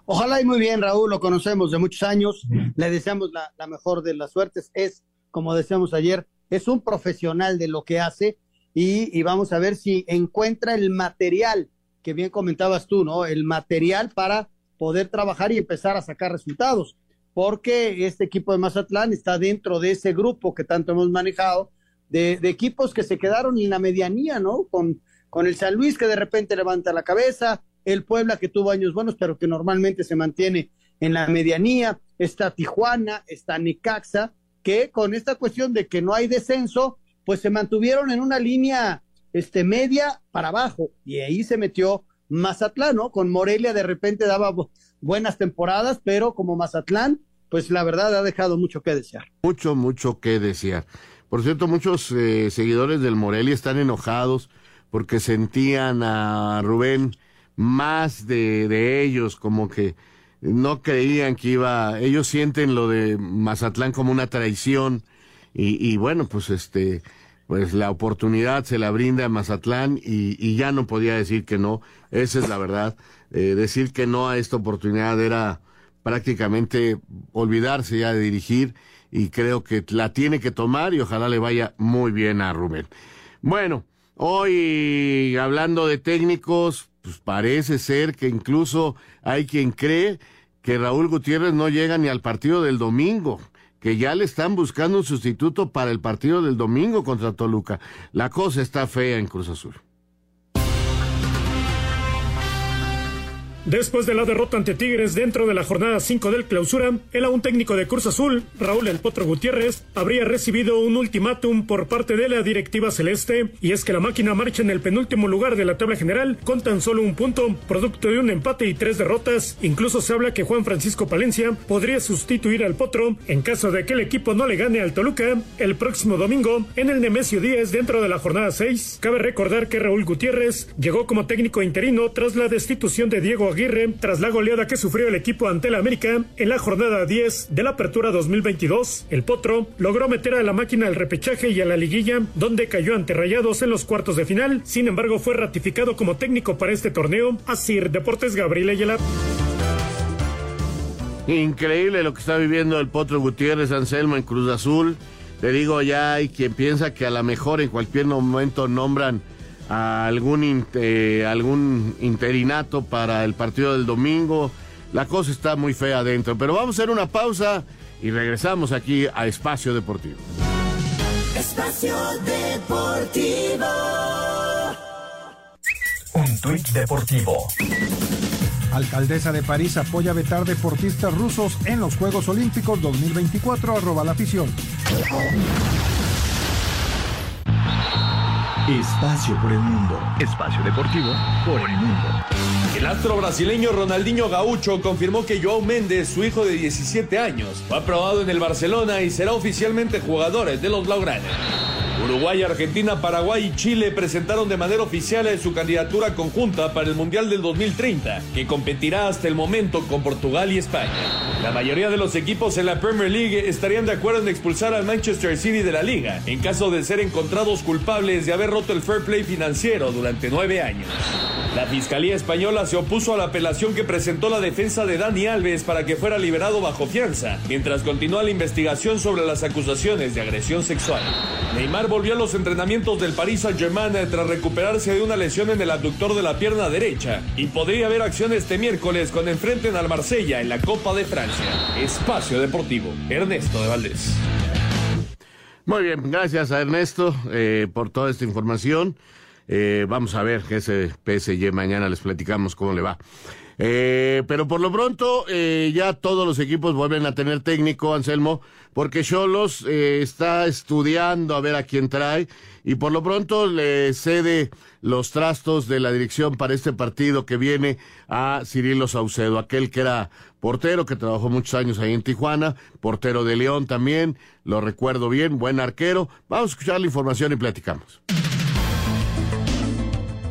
Ojalá y muy bien, Raúl, lo conocemos de muchos años, le deseamos la, mejor de las suertes, es, como decíamos ayer, es un profesional de lo que hace y, y vamos a ver si encuentra el material que bien comentabas tú, ¿no? El material para poder trabajar y empezar a sacar resultados, porque este equipo de Mazatlán está dentro de ese grupo que tanto hemos manejado, de, equipos que se quedaron en la medianía, ¿no? Con, con el San Luis que de repente levanta la cabeza, el Puebla que tuvo años buenos, pero que normalmente se mantiene en la medianía, está Tijuana, está Necaxa, que con esta cuestión de que no hay descenso, pues se mantuvieron en una línea este, media para abajo, y ahí se metió Mazatlán, ¿no? Con Morelia de repente daba buenas temporadas, pero como Mazatlán, pues la verdad ha dejado mucho que desear. Mucho, mucho que desear. Por cierto, muchos eh, seguidores del Morelia están enojados porque sentían a Rubén más de, ellos, como que no creían que iba, ellos sienten lo de Mazatlán como una traición y, y bueno, pues este, pues la oportunidad se la brinda a Mazatlán y, ya no podía decir que no, esa es la verdad. Eh, decir que no a esta oportunidad era prácticamente olvidarse ya de dirigir y creo que la tiene que tomar y ojalá le vaya muy bien a Rubén. Bueno, hoy hablando de técnicos, pues parece ser que incluso hay quien cree que Raúl Gutiérrez no llega ni al partido del domingo que ya le están buscando un sustituto para el partido del domingo contra Toluca. La cosa está fea en Cruz Azul. Después de la derrota ante Tigres dentro de la jornada 5 del clausura, el aún técnico de Cruz Azul, Raúl El Potro Gutiérrez, habría recibido un ultimátum por parte de la directiva celeste, y es que la máquina marcha en el penúltimo lugar de la tabla general con tan solo un punto, producto de un empate y tres derrotas. Incluso se habla que Juan Francisco Palencia podría sustituir al Potro en caso de que el equipo no le gane al Toluca el próximo domingo en el Nemesio 10 dentro de la jornada 6. Cabe recordar que Raúl Gutiérrez llegó como técnico interino tras la destitución de Diego Aguirre tras la goleada que sufrió el equipo ante el América en la jornada 10 de la apertura 2022. El Potro logró meter a la máquina al repechaje y a la liguilla, donde cayó ante Rayados en los cuartos de final. Sin embargo, fue ratificado como técnico para este torneo. Así, Deportes Gabriel Ayala. Increíble lo que está viviendo el Potro Gutiérrez Anselmo en Cruz Azul. Le digo, ya hay quien piensa que a lo mejor en cualquier momento nombran a algún, eh, algún interinato para el partido del domingo. La cosa está muy fea adentro, pero vamos a hacer una pausa y regresamos aquí a Espacio Deportivo. Espacio Deportivo. Un tuit deportivo. Alcaldesa de París apoya vetar deportistas rusos en los Juegos Olímpicos 2024, arroba la afición. Espacio por el mundo. Espacio deportivo por el mundo. El astro brasileño Ronaldinho Gaucho confirmó que Joao Méndez, su hijo de 17 años, fue aprobado en el Barcelona y será oficialmente jugador de los Blaugranes. Uruguay, Argentina, Paraguay y Chile presentaron de manera oficial su candidatura conjunta para el Mundial del 2030, que competirá hasta el momento con Portugal y España. La mayoría de los equipos en la Premier League estarían de acuerdo en expulsar al Manchester City de la liga, en caso de ser encontrados culpables de haber roto el fair play financiero durante nueve años. La Fiscalía Española se opuso a la apelación que presentó la defensa de Dani Alves para que fuera liberado bajo fianza, mientras continúa la investigación sobre las acusaciones de agresión sexual. Neymar volvió a los entrenamientos del Paris Saint-Germain tras recuperarse de una lesión en el abductor de la pierna derecha y podría haber acción este miércoles cuando enfrenten al Marsella en la Copa de Francia. Espacio Deportivo, Ernesto de Valdés. Muy bien, gracias a Ernesto eh, por toda esta información. Eh, vamos a ver que ese PSG mañana les platicamos cómo le va. Eh, pero por lo pronto eh, ya todos los equipos vuelven a tener técnico, Anselmo, porque Cholos eh, está estudiando a ver a quién trae y por lo pronto le cede los trastos de la dirección para este partido que viene a Cirilo Saucedo, aquel que era portero, que trabajó muchos años ahí en Tijuana, portero de León también, lo recuerdo bien, buen arquero. Vamos a escuchar la información y platicamos.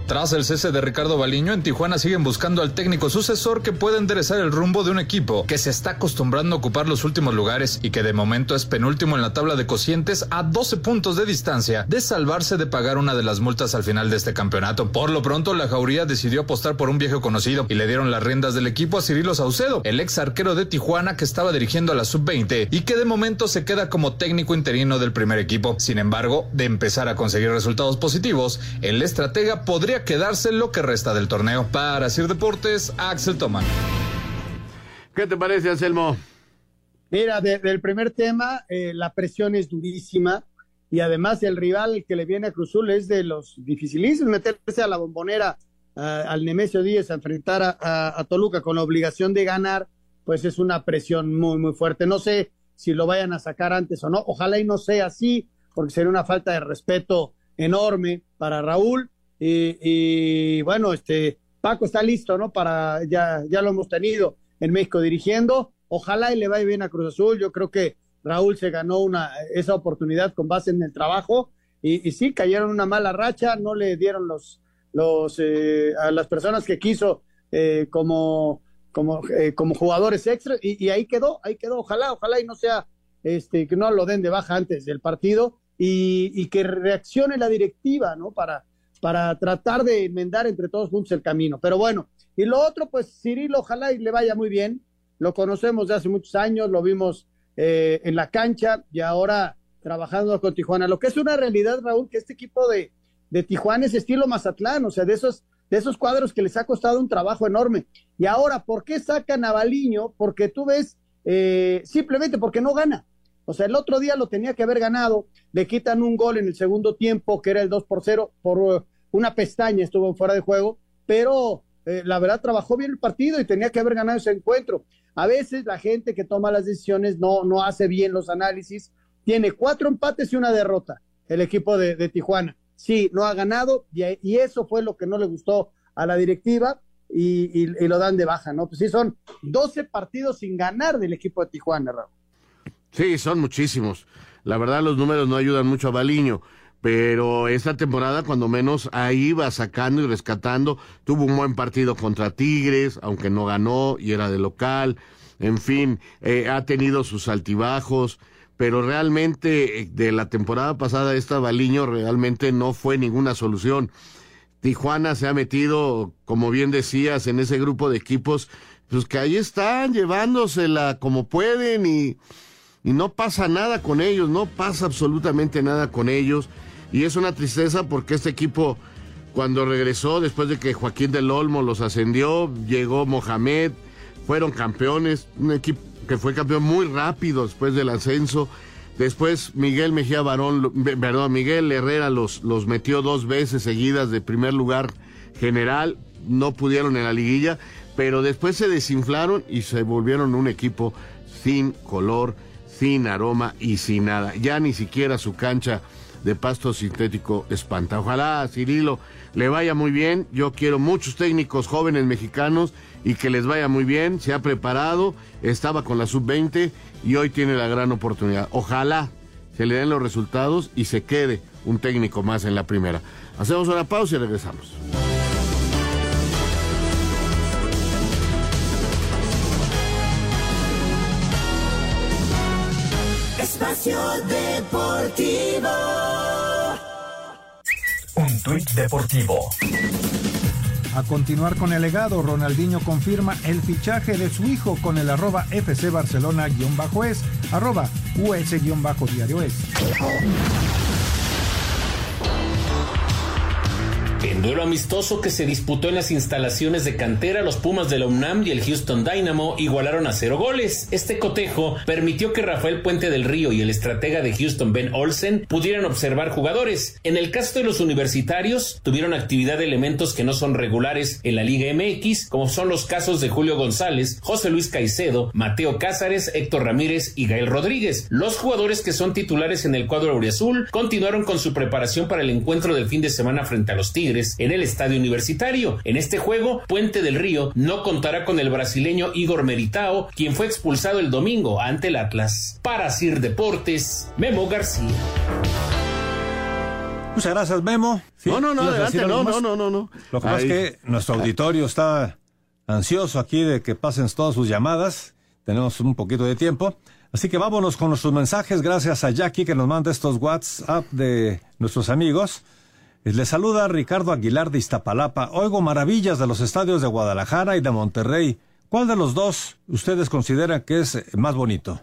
Tras el cese de Ricardo Baliño, en Tijuana siguen buscando al técnico sucesor que pueda enderezar el rumbo de un equipo que se está acostumbrando a ocupar los últimos lugares y que de momento es penúltimo en la tabla de cocientes a 12 puntos de distancia de salvarse de pagar una de las multas al final de este campeonato. Por lo pronto, la Jauría decidió apostar por un viejo conocido y le dieron las riendas del equipo a Cirilo Saucedo, el ex arquero de Tijuana que estaba dirigiendo a la sub-20 y que de momento se queda como técnico interino del primer equipo. Sin embargo, de empezar a conseguir resultados positivos, el estratega podría quedarse lo que resta del torneo. Para Sir Deportes, Axel Toman. ¿Qué te parece, Anselmo? Mira, de- del primer tema, eh, la presión es durísima y además el rival que le viene a Cruzul es de los dificilísimos, meterse a la bombonera al Nemesio Díez a enfrentar a, a- a Toluca con la obligación de ganar, pues es una presión muy, muy fuerte. No sé si lo vayan a sacar antes o no, ojalá y no sea así, porque sería una falta de respeto enorme para Raúl. Y, y, bueno, este Paco está listo, ¿no? Para ya, ya lo hemos tenido en México dirigiendo. Ojalá y le vaya bien a Cruz Azul. Yo creo que Raúl se ganó una, esa oportunidad con base en el trabajo. Y, sí, cayeron una mala racha, no le dieron los, los eh, a las personas que quiso eh, como, como, eh, como jugadores extra. Y, y ahí quedó, ahí quedó. Ojalá, ojalá y no sea, este, que no lo den de baja antes del partido y, y que reaccione la directiva, ¿no? Para, para tratar de enmendar entre todos juntos el camino. Pero bueno, y lo otro, pues Cirilo, ojalá y le vaya muy bien. Lo conocemos de hace muchos años, lo vimos eh, en la cancha y ahora trabajando con Tijuana. Lo que es una realidad, Raúl, que este equipo de, de Tijuana es estilo Mazatlán, o sea, de esos, de esos cuadros que les ha costado un trabajo enorme. Y ahora, ¿por qué sacan a Baliño? Porque tú ves, eh, simplemente porque no gana. O sea, el otro día lo tenía que haber ganado, le quitan un gol en el segundo tiempo, que era el 2 por 0, por uh, una pestaña estuvo fuera de juego, pero eh, la verdad trabajó bien el partido y tenía que haber ganado ese encuentro. A veces la gente que toma las decisiones no, no hace bien los análisis. Tiene cuatro empates y una derrota el equipo de, Tijuana. Sí, no ha ganado y, eso fue lo que no le gustó a la directiva y, lo dan de baja, ¿no? Pues sí, son 12 partidos sin ganar del equipo de Tijuana, Raúl. Sí, son muchísimos. La verdad, los números no ayudan mucho a Baliño pero esta temporada cuando menos ahí va sacando y rescatando. Tuvo un buen partido contra Tigres, aunque no ganó y era de local. En fin, eh, ha tenido sus altibajos pero realmente eh, de la temporada pasada esta Baliño realmente no fue ninguna solución. Tijuana se ha metido, como bien decías, en ese grupo de equipos, pues que ahí están llevándosela como pueden y, y no pasa nada con ellos, no pasa absolutamente nada con ellos. Y es una tristeza porque este equipo, cuando regresó, después de que Joaquín del Olmo los ascendió, llegó Mohamed, fueron campeones, un equipo que fue campeón muy rápido después del ascenso. Después Miguel Mejía Barón, perdón, Miguel Herrera los, los metió dos veces seguidas de primer lugar general. No pudieron en la liguilla, pero después se desinflaron y se volvieron un equipo sin color, sin aroma y sin nada. Ya ni siquiera su cancha de pasto sintético espanta. Ojalá Cirilo le vaya muy bien. Yo quiero muchos técnicos jóvenes mexicanos y que les vaya muy bien. Se ha preparado, estaba con la sub-20 y hoy tiene la gran oportunidad. Ojalá se le den los resultados y se quede un técnico más en la primera. Hacemos una pausa y regresamos. Espacio Deportivo. Un tuit deportivo. A continuar con el legado, Ronaldinho confirma el fichaje de su hijo con el arroba FC Barcelona-es, arroba US-diario es. En duelo amistoso que se disputó en las instalaciones de cantera, los Pumas de la UNAM y el Houston Dynamo igualaron a cero goles. Este cotejo permitió que Rafael Puente del Río y el estratega de Houston Ben Olsen pudieran observar jugadores. En el caso de los universitarios, tuvieron actividad de elementos que no son regulares en la Liga MX, como son los casos de Julio González, José Luis Caicedo, Mateo Cázares, Héctor Ramírez y Gael Rodríguez. Los jugadores que son titulares en el cuadro auriazul continuaron con su preparación para el encuentro del fin de semana frente a los Tigres en el estadio universitario. En este juego, Puente del Río no contará con el brasileño Igor Meritao, quien fue expulsado el domingo ante el Atlas. Para Sir Deportes, Memo García. Muchas gracias, Memo. no, no, no, adelante, no, no, no, no, no. Lo que pasa es que nuestro auditorio está ansioso aquí de que pasen todas sus llamadas. Tenemos un poquito de tiempo. Así que vámonos con nuestros mensajes. Gracias a Jackie que nos manda estos WhatsApp de nuestros amigos. Le saluda Ricardo Aguilar de Iztapalapa. Oigo maravillas de los estadios de Guadalajara y de Monterrey. ¿Cuál de los dos ustedes consideran que es más bonito?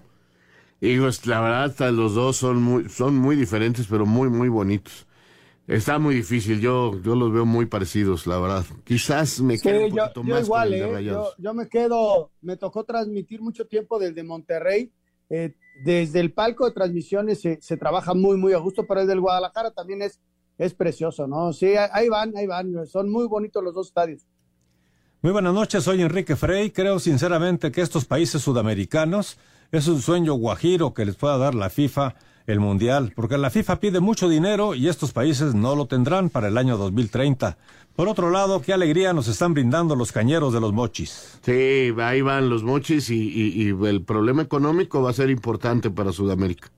Hijos, la verdad, los dos son muy, son muy diferentes, pero muy, muy bonitos. Está muy difícil, yo, yo los veo muy parecidos, la verdad. Quizás me un poquito más igual, eh, yo, me quedo, me tocó transmitir mucho tiempo desde Monterrey. Eh, desde el palco de transmisiones se, se trabaja muy, muy a gusto, pero el del Guadalajara también es es precioso, ¿no? Sí, ahí van, ahí van, son muy bonitos los dos estadios. Muy buenas noches, soy Enrique Frey. Creo sinceramente que estos países sudamericanos es un sueño guajiro que les pueda dar la FIFA el Mundial, porque la FIFA pide mucho dinero y estos países no lo tendrán para el año 2030. Por otro lado, qué alegría nos están brindando los cañeros de los mochis. Sí, ahí van los mochis y, y el problema económico va a ser importante para Sudamérica.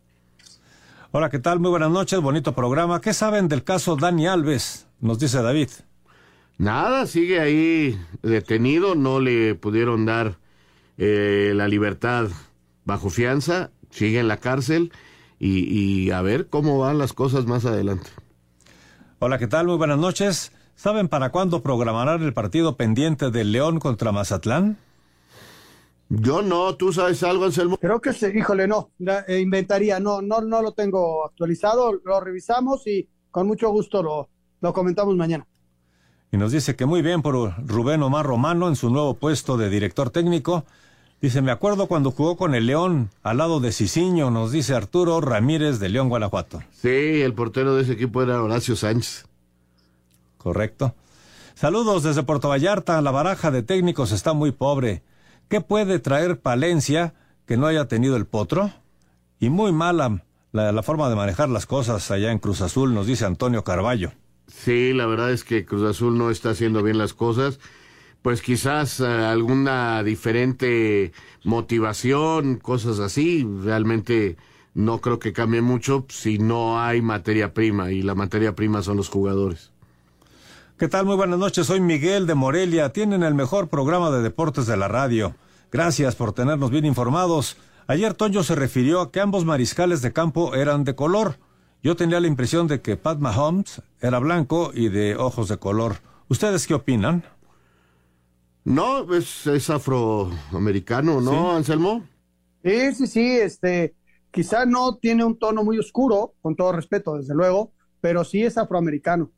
Hola, ¿qué tal? Muy buenas noches, bonito programa. ¿Qué saben del caso Dani Alves? Nos dice David. Nada, sigue ahí detenido, no le pudieron dar eh, la libertad bajo fianza, sigue en la cárcel y, y a ver cómo van las cosas más adelante. Hola, ¿qué tal? Muy buenas noches. ¿Saben para cuándo programarán el partido pendiente del León contra Mazatlán? Yo no, ¿tú sabes algo, Anselmo? Creo que sí, híjole, no, eh, inventaría, no, no, no lo tengo actualizado, lo revisamos y con mucho gusto lo, lo comentamos mañana. Y nos dice que muy bien por Rubén Omar Romano en su nuevo puesto de director técnico. Dice, me acuerdo cuando jugó con el León al lado de Ciciño, nos dice Arturo Ramírez de León, Guanajuato. Sí, el portero de ese equipo era Horacio Sánchez. Correcto. Saludos desde Puerto Vallarta. La baraja de técnicos está muy pobre. ¿Qué puede traer Palencia que no haya tenido el potro? Y muy mala la, forma de manejar las cosas allá en Cruz Azul, nos dice Antonio Carballo. Sí, la verdad es que Cruz Azul no está haciendo bien las cosas. Pues quizás eh, alguna diferente motivación, cosas así. Realmente no creo que cambie mucho si no hay materia prima y la materia prima son los jugadores. ¿Qué tal? Muy buenas noches. Soy Miguel de Morelia. Tienen el mejor programa de deportes de la radio. Gracias por tenernos bien informados. Ayer Toño se refirió a que ambos mariscales de campo eran de color. Yo tenía la impresión de que Pat Mahomes era blanco y de ojos de color. ¿Ustedes qué opinan? No, es, es afroamericano, ¿no, Sí. Anselmo? Sí, sí, sí, este, quizá no tiene un tono muy oscuro, con todo respeto, desde luego, pero sí es afroamericano.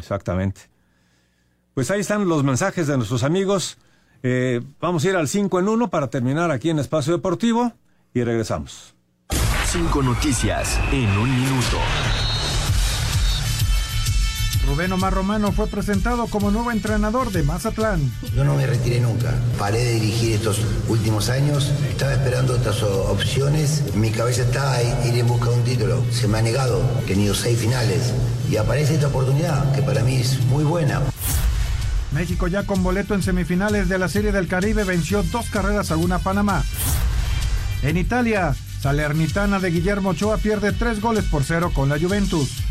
Exactamente. Pues ahí están los mensajes de nuestros amigos. Eh, vamos a ir al 5 en 1 para terminar aquí en Espacio Deportivo y regresamos. Cinco noticias en un minuto. Rubén Omar Romano fue presentado como nuevo entrenador de Mazatlán. Yo no me retiré nunca. Paré de dirigir estos últimos años. Estaba esperando otras opciones. Mi cabeza está a ir en busca de un título. Se me ha negado. He tenido seis finales. Y aparece esta oportunidad, que para mí es muy buena. México ya con boleto en semifinales de la Serie del Caribe venció dos carreras a una Panamá. En Italia, Salernitana de Guillermo Ochoa pierde tres goles por cero con la Juventus.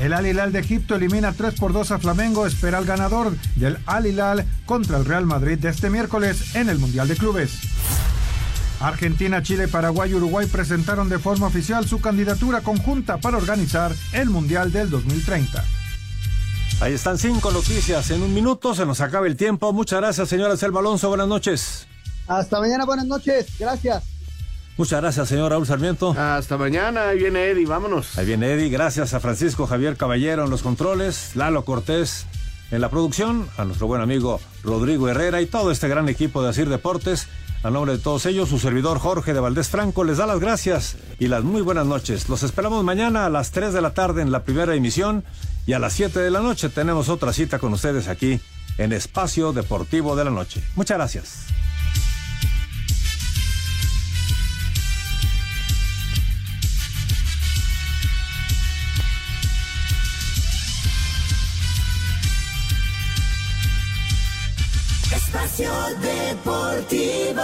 El Al Hilal de Egipto elimina 3 por 2 a Flamengo, espera al ganador del Al Hilal contra el Real Madrid de este miércoles en el Mundial de Clubes. Argentina, Chile, Paraguay y Uruguay presentaron de forma oficial su candidatura conjunta para organizar el Mundial del 2030. Ahí están cinco noticias en un minuto. Se nos acaba el tiempo. Muchas gracias, señora Selva Alonso. Buenas noches. Hasta mañana, buenas noches, gracias. Muchas gracias, señor Raúl Sarmiento. Hasta mañana. Ahí viene Eddie. Vámonos. Ahí viene Eddie. Gracias a Francisco Javier Caballero en los controles, Lalo Cortés en la producción, a nuestro buen amigo Rodrigo Herrera y todo este gran equipo de Asir Deportes. A nombre de todos ellos, su servidor Jorge de Valdés Franco les da las gracias y las muy buenas noches. Los esperamos mañana a las 3 de la tarde en la primera emisión y a las 7 de la noche tenemos otra cita con ustedes aquí en Espacio Deportivo de la Noche. Muchas gracias. Espacio Deportivo.